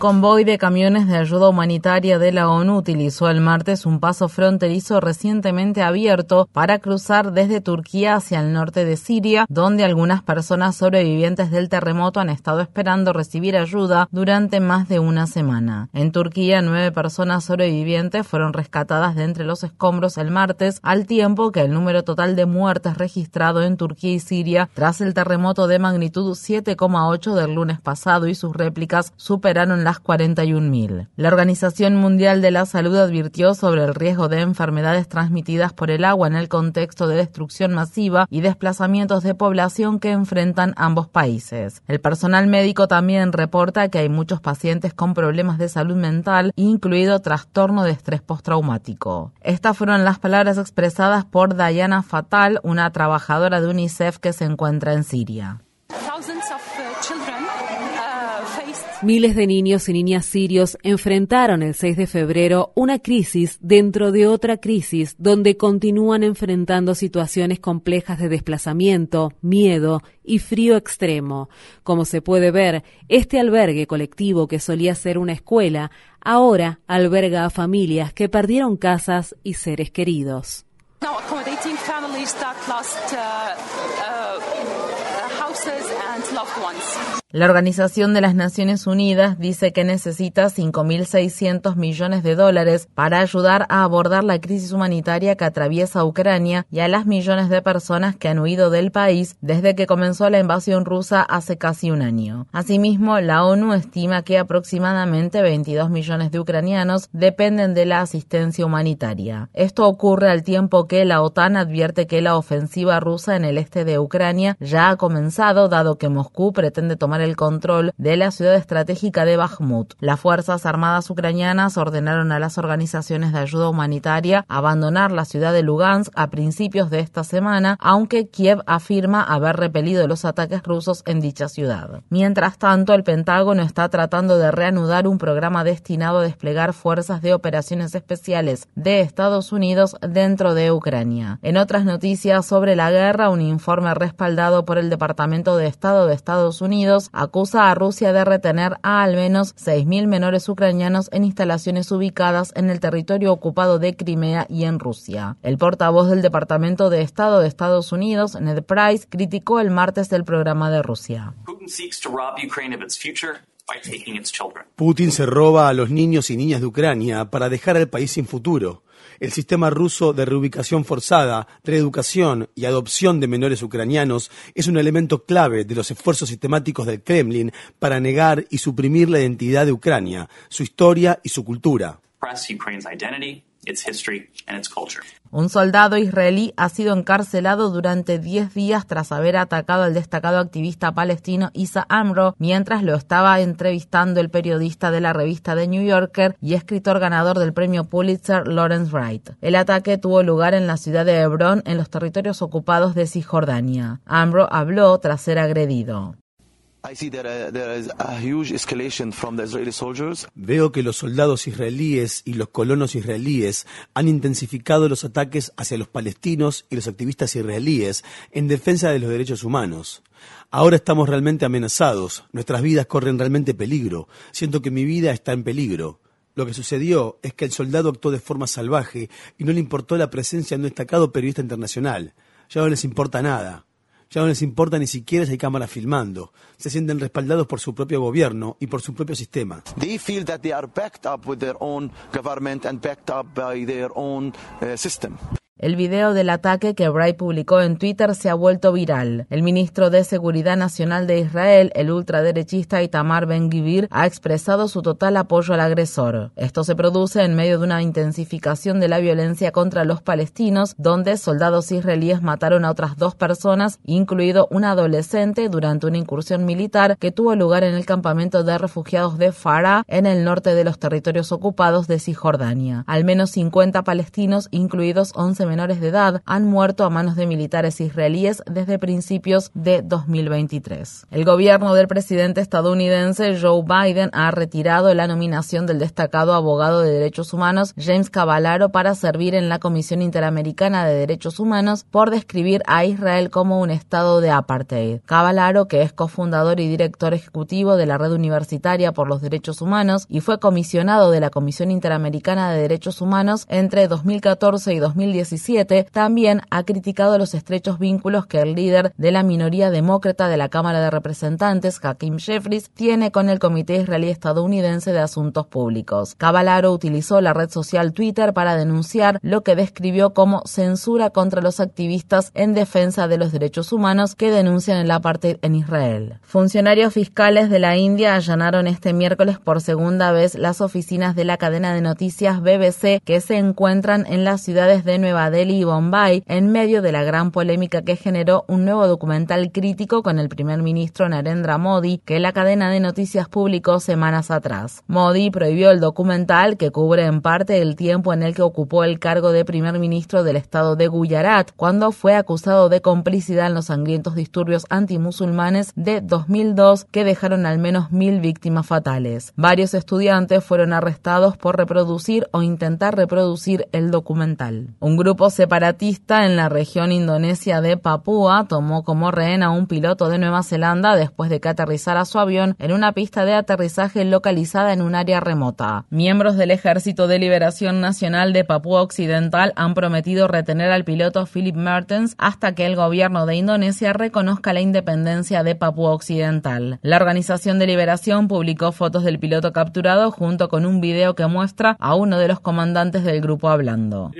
Convoy de camiones de ayuda humanitaria de la ONU utilizó el martes un paso fronterizo recientemente abierto para cruzar desde Turquía hacia el norte de Siria, donde algunas personas sobrevivientes del terremoto han estado esperando recibir ayuda durante más de una semana. En Turquía, nueve personas sobrevivientes fueron rescatadas de entre los escombros el martes, al tiempo que el número total de muertes registrado en Turquía y Siria tras el terremoto de magnitud 7,8 del lunes pasado y sus réplicas superan las 41.000. La Organización Mundial de la Salud advirtió sobre el riesgo de enfermedades transmitidas por el agua en el contexto de destrucción masiva y desplazamientos de población que enfrentan ambos países. El personal médico también reporta que hay muchos pacientes con problemas de salud mental, incluido trastorno de estrés postraumático. Estas fueron las palabras expresadas por Diana Fatal, una trabajadora de UNICEF que se encuentra en Siria. Miles de niños y niñas sirios enfrentaron el 6 de febrero una crisis dentro de otra crisis donde continúan enfrentando situaciones complejas de desplazamiento, miedo y frío extremo. Como se puede ver, este albergue colectivo que solía ser una escuela ahora alberga a familias que perdieron casas y seres queridos. La Organización de las Naciones Unidas dice que necesita 5.600 millones de dólares para ayudar a abordar la crisis humanitaria que atraviesa Ucrania y a las millones de personas que han huido del país desde que comenzó la invasión rusa hace casi un año. Asimismo, la ONU estima que aproximadamente 22 millones de ucranianos dependen de la asistencia humanitaria. Esto ocurre al tiempo que la OTAN advierte que la ofensiva rusa en el este de Ucrania ya ha comenzado, dado que Moscú pretende tomar el control de la ciudad estratégica de Bakhmut. Las Fuerzas Armadas ucranianas ordenaron a las organizaciones de ayuda humanitaria abandonar la ciudad de Lugansk a principios de esta semana, aunque Kiev afirma haber repelido los ataques rusos en dicha ciudad. Mientras tanto, el Pentágono está tratando de reanudar un programa destinado a desplegar fuerzas de operaciones especiales de Estados Unidos dentro de Ucrania. En otras noticias sobre la guerra, un informe respaldado por el Departamento de Estado de Estados Unidos acusa a Rusia de retener a al menos 6.000 menores ucranianos en instalaciones ubicadas en el territorio ocupado de Crimea y en Rusia. El portavoz del Departamento de Estado de Estados Unidos, Ned Price, criticó el martes el programa de Rusia. Putin se roba a los niños y niñas de Ucrania para dejar al país sin futuro el sistema ruso de reubicación forzada, reeducación y adopción de menores ucranianos es un elemento clave de los esfuerzos sistemáticos del Kremlin para negar y suprimir la identidad de Ucrania, su historia y su cultura. Un soldado israelí ha sido encarcelado durante 10 días tras haber atacado al destacado activista palestino Isa Amro mientras lo estaba entrevistando el periodista de la revista The New Yorker y escritor ganador del premio Pulitzer Lawrence Wright. El ataque tuvo lugar en la ciudad de Hebrón, en los territorios ocupados de Cisjordania. Amro habló tras ser agredido. Veo que los soldados israelíes y los colonos israelíes han intensificado los ataques hacia los palestinos y los activistas israelíes en defensa de los derechos humanos. Ahora estamos realmente amenazados, nuestras vidas corren realmente peligro, siento que mi vida está en peligro. Lo que sucedió es que el soldado actuó de forma salvaje y no le importó la presencia de un destacado periodista internacional. Ya no les importa nada. Ya no les importa ni siquiera si hay cámaras filmando. Se sienten respaldados por su propio gobierno y por su propio sistema. El video del ataque que Bray publicó en Twitter se ha vuelto viral. El ministro de Seguridad Nacional de Israel, el ultraderechista Itamar Ben-Gvir, ha expresado su total apoyo al agresor. Esto se produce en medio de una intensificación de la violencia contra los palestinos, donde soldados israelíes mataron a otras dos personas, incluido un adolescente, durante una incursión militar que tuvo lugar en el campamento de refugiados de Farah, en el norte de los territorios ocupados de Cisjordania. Al menos 50 palestinos, incluidos 11 menores de edad, han muerto a manos de militares israelíes desde principios de 2023. El gobierno del presidente estadounidense Joe Biden ha retirado la nominación del destacado abogado de derechos humanos James Cavallaro para servir en la Comisión Interamericana de Derechos Humanos por describir a Israel como un estado de apartheid. Cavallaro, que es cofundador y director ejecutivo de la Red Universitaria por los Derechos Humanos y fue comisionado de la Comisión Interamericana de Derechos Humanos entre 2014 y 2017, también ha criticado los estrechos vínculos que el líder de la minoría demócrata de la Cámara de Representantes, Hakim Jeffries, tiene con el Comité Israelí Estadounidense de Asuntos Públicos. Cavallaro utilizó la red social Twitter para denunciar lo que describió como censura contra los activistas en defensa de los derechos humanos que denuncian el apartheid en Israel. Funcionarios fiscales de la India allanaron este miércoles por segunda vez las oficinas de la cadena de noticias BBC que se encuentran en las ciudades de Nueva Delhi y Bombay en medio de la gran polémica que generó un nuevo documental crítico con el primer ministro Narendra Modi que la cadena de noticias publicó semanas atrás. Modi prohibió el documental que cubre en parte el tiempo en el que ocupó el cargo de primer ministro del estado de Gujarat cuando fue acusado de complicidad en los sangrientos disturbios antimusulmanes de 2002 que dejaron al menos mil víctimas fatales. Varios estudiantes fueron arrestados por reproducir o intentar reproducir el documental. Un grupo separatista en la región indonesia de Papúa tomó como rehén a un piloto de Nueva Zelanda después de que aterrizara su avión en una pista de aterrizaje localizada en un área remota. Miembros del Ejército de Liberación Nacional de Papúa Occidental han prometido retener al piloto Philip Mertens hasta que el gobierno de Indonesia reconozca la independencia de Papúa Occidental. La Organización de Liberación publicó fotos del piloto capturado junto con un video que muestra a uno de los comandantes del grupo hablando.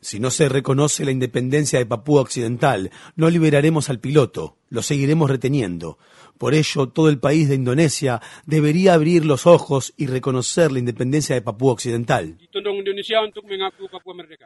Si no se reconoce la independencia de Papúa Occidental, no liberaremos al piloto, lo seguiremos reteniendo. Por ello, todo el país de Indonesia debería abrir los ojos y reconocer la independencia de Papúa Occidental.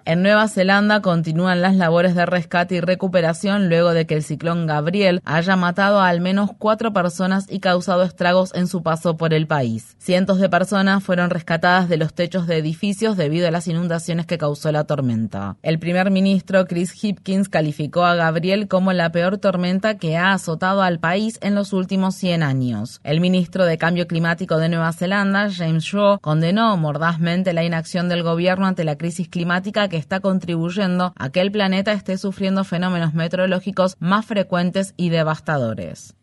En Nueva Zelanda continúan las labores de rescate y recuperación luego de que el ciclón Gabriel haya matado a al menos cuatro personas y causado estragos en su paso por el país. Cientos de personas fueron rescatadas de los techos de edificios debido a las inundaciones que causó la tormenta. El primer ministro Chris Hipkins calificó a Gabriel como la peor tormenta que ha azotado al país en los últimos 100 años. El ministro de Cambio Climático de Nueva Zelanda, James Shaw, condenó mordazmente la inacción del gobierno ante la crisis climática que está contribuyendo a que el planeta esté sufriendo fenómenos meteorológicos más frecuentes y devastadores.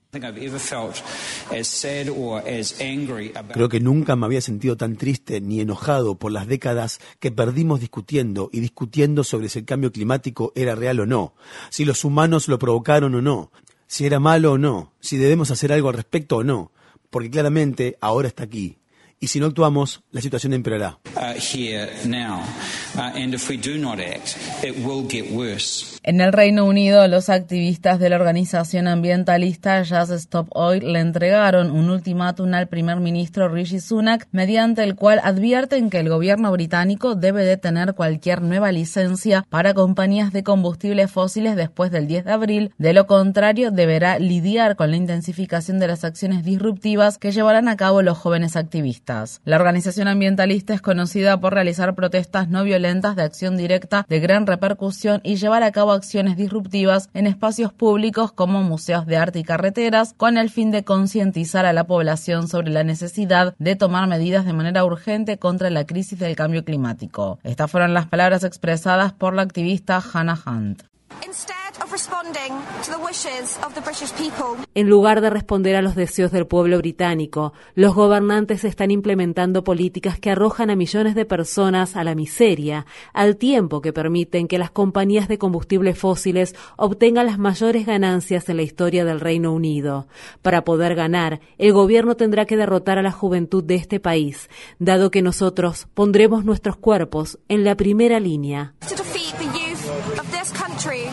Creo que nunca me había sentido tan triste ni enojado por las décadas que perdimos discutiendo y discutiendo sobre si el cambio climático era real o no, si los humanos lo provocaron o no, si era malo o no, si debemos hacer algo al respecto o no, porque claramente ahora está aquí, y si no actuamos, la situación empeorará. En el Reino Unido, los activistas de la organización ambientalista Just Stop Oil le entregaron un ultimátum al primer ministro Rishi Sunak, mediante el cual advierten que el gobierno británico debe detener cualquier nueva licencia para compañías de combustibles fósiles después del 10 de abril. De lo contrario, deberá lidiar con la intensificación de las acciones disruptivas que llevarán a cabo los jóvenes activistas. La organización ambientalista es conocida por realizar protestas no violentas de acción directa de gran repercusión y llevar a cabo acciones disruptivas en espacios públicos como museos de arte y carreteras, con el fin de concientizar a la población sobre la necesidad de tomar medidas de manera urgente contra la crisis del cambio climático. Estas fueron las palabras expresadas por la activista Hannah Hunt. En lugar de responder a los deseos del pueblo británico, los gobernantes están implementando políticas que arrojan a millones de personas a la miseria, al tiempo que permiten que las compañías de combustibles fósiles obtengan las mayores ganancias en la historia del Reino Unido. Para poder ganar, el gobierno tendrá que derrotar a la juventud de este país, dado que nosotros pondremos nuestros cuerpos en la primera línea. country.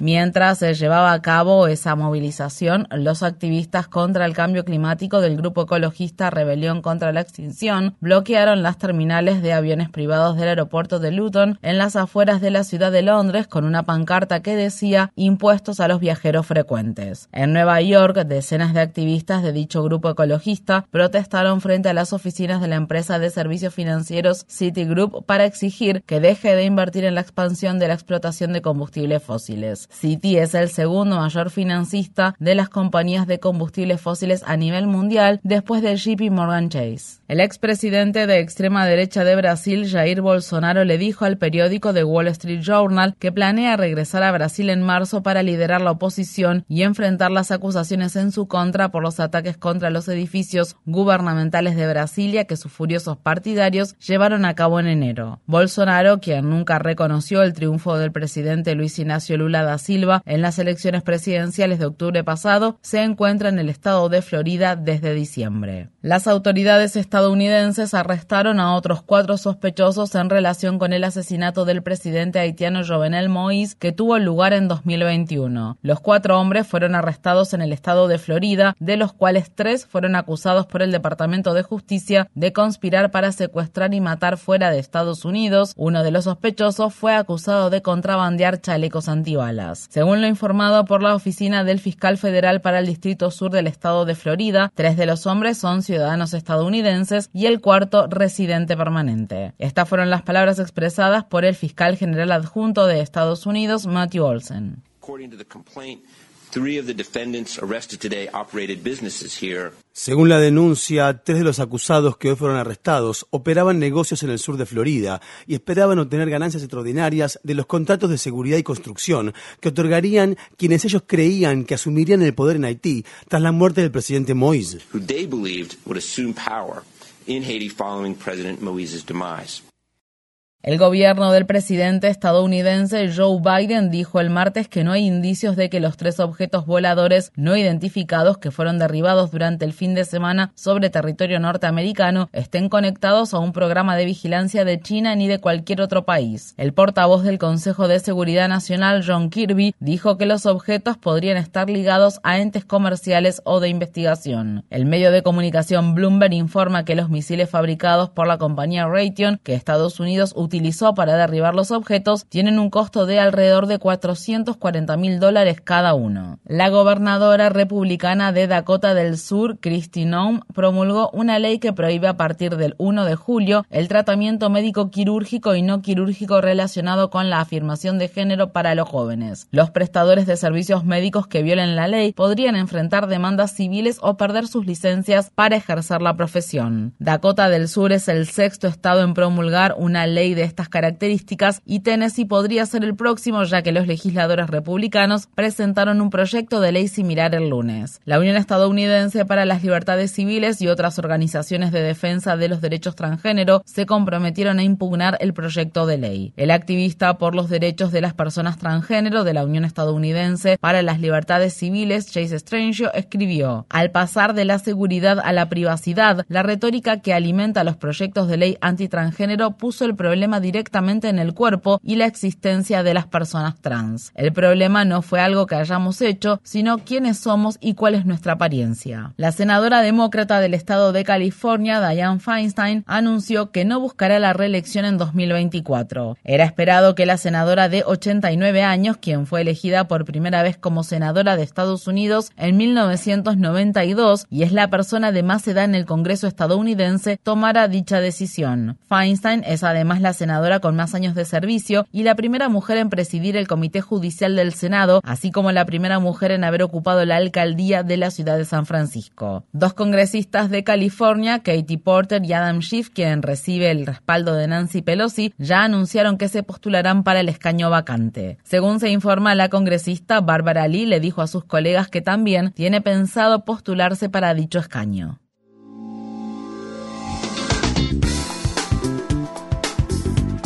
Mientras se llevaba a cabo esa movilización, los activistas contra el cambio climático del grupo ecologista Rebelión contra la Extinción bloquearon las terminales de aviones privados del aeropuerto de Luton en las afueras de la ciudad de Londres con una pancarta que decía impuestos a los viajeros frecuentes. En Nueva York, decenas de activistas de dicho grupo ecologista protestaron frente a las oficinas de la empresa de servicios financieros Citigroup para exigir que deje de invertir en la expansión de la explotación de combustibles fósiles. Citi es el segundo mayor financista de las compañías de combustibles fósiles a nivel mundial después de JP Morgan Chase. El expresidente de extrema derecha de Brasil, Jair Bolsonaro, le dijo al periódico The Wall Street Journal que planea regresar a Brasil en marzo para liderar la oposición y enfrentar las acusaciones en su contra por los ataques contra los edificios gubernamentales de Brasilia que sus furiosos partidarios llevaron a cabo en enero. Bolsonaro, quien nunca reconoció el triunfo del presidente presidente Luis Ignacio Lula da Silva en las elecciones presidenciales de octubre pasado, se encuentra en el estado de Florida desde diciembre. Las autoridades estadounidenses arrestaron a otros cuatro sospechosos en relación con el asesinato del presidente haitiano Jovenel Moïse que tuvo lugar en 2021. Los cuatro hombres fueron arrestados en el estado de Florida, de los cuales tres fueron acusados por el Departamento de Justicia de conspirar para secuestrar y matar fuera de Estados Unidos. Uno de los sospechosos fue acusado de contrabando chalecos antibalas. Según lo informado por la oficina del fiscal federal para el Distrito Sur del estado de Florida, tres de los hombres son ciudadanos estadounidenses y el cuarto residente permanente. Estas fueron las palabras expresadas por el fiscal general adjunto de Estados Unidos, Matthew Olsen. Según la denuncia, tres de los acusados que hoy fueron arrestados operaban negocios en el sur de Florida y esperaban obtener ganancias extraordinarias de los contratos de seguridad y construcción que otorgarían quienes ellos creían que asumirían el poder en Haití tras la muerte del presidente Moïse. El gobierno del presidente estadounidense Joe Biden dijo el martes que no hay indicios de que los tres objetos voladores no identificados que fueron derribados durante el fin de semana sobre territorio norteamericano estén conectados a un programa de vigilancia de China ni de cualquier otro país. El portavoz del Consejo de Seguridad Nacional, John Kirby, dijo que los objetos podrían estar ligados a entes comerciales o de investigación. El medio de comunicación Bloomberg informa que los misiles fabricados por la compañía Raytheon que Estados Unidos utiliza utilizó para derribar los objetos tienen un costo de alrededor de 440 mil dólares cada uno. La gobernadora republicana de Dakota del Sur, Kristi Noem, promulgó una ley que prohíbe a partir del 1 de julio el tratamiento médico quirúrgico y no quirúrgico relacionado con la afirmación de género para los jóvenes. Los prestadores de servicios médicos que violen la ley podrían enfrentar demandas civiles o perder sus licencias para ejercer la profesión. Dakota del Sur es el sexto estado en promulgar una ley de estas características y Tennessee podría ser el próximo ya que los legisladores republicanos presentaron un proyecto de ley similar el lunes. La Unión Estadounidense para las Libertades Civiles y otras organizaciones de defensa de los derechos transgénero se comprometieron a impugnar el proyecto de ley. El activista por los derechos de las personas transgénero de la Unión Estadounidense para las Libertades Civiles, Chase Strangio, escribió, al pasar de la seguridad a la privacidad, la retórica que alimenta los proyectos de ley antitransgénero puso el problema directamente en el cuerpo y la existencia de las personas trans. El problema no fue algo que hayamos hecho, sino quiénes somos y cuál es nuestra apariencia. La senadora demócrata del estado de California, Dianne Feinstein, anunció que no buscará la reelección en 2024. Era esperado que la senadora de 89 años, quien fue elegida por primera vez como senadora de Estados Unidos en 1992 y es la persona de más edad en el Congreso estadounidense, tomara dicha decisión. Feinstein es además la senadora con más años de servicio y la primera mujer en presidir el Comité Judicial del Senado, así como la primera mujer en haber ocupado la alcaldía de la ciudad de San Francisco. Dos congresistas de California, Katie Porter y Adam Schiff, quien recibe el respaldo de Nancy Pelosi, ya anunciaron que se postularán para el escaño vacante. Según se informa, la congresista Barbara Lee le dijo a sus colegas que también tiene pensado postularse para dicho escaño.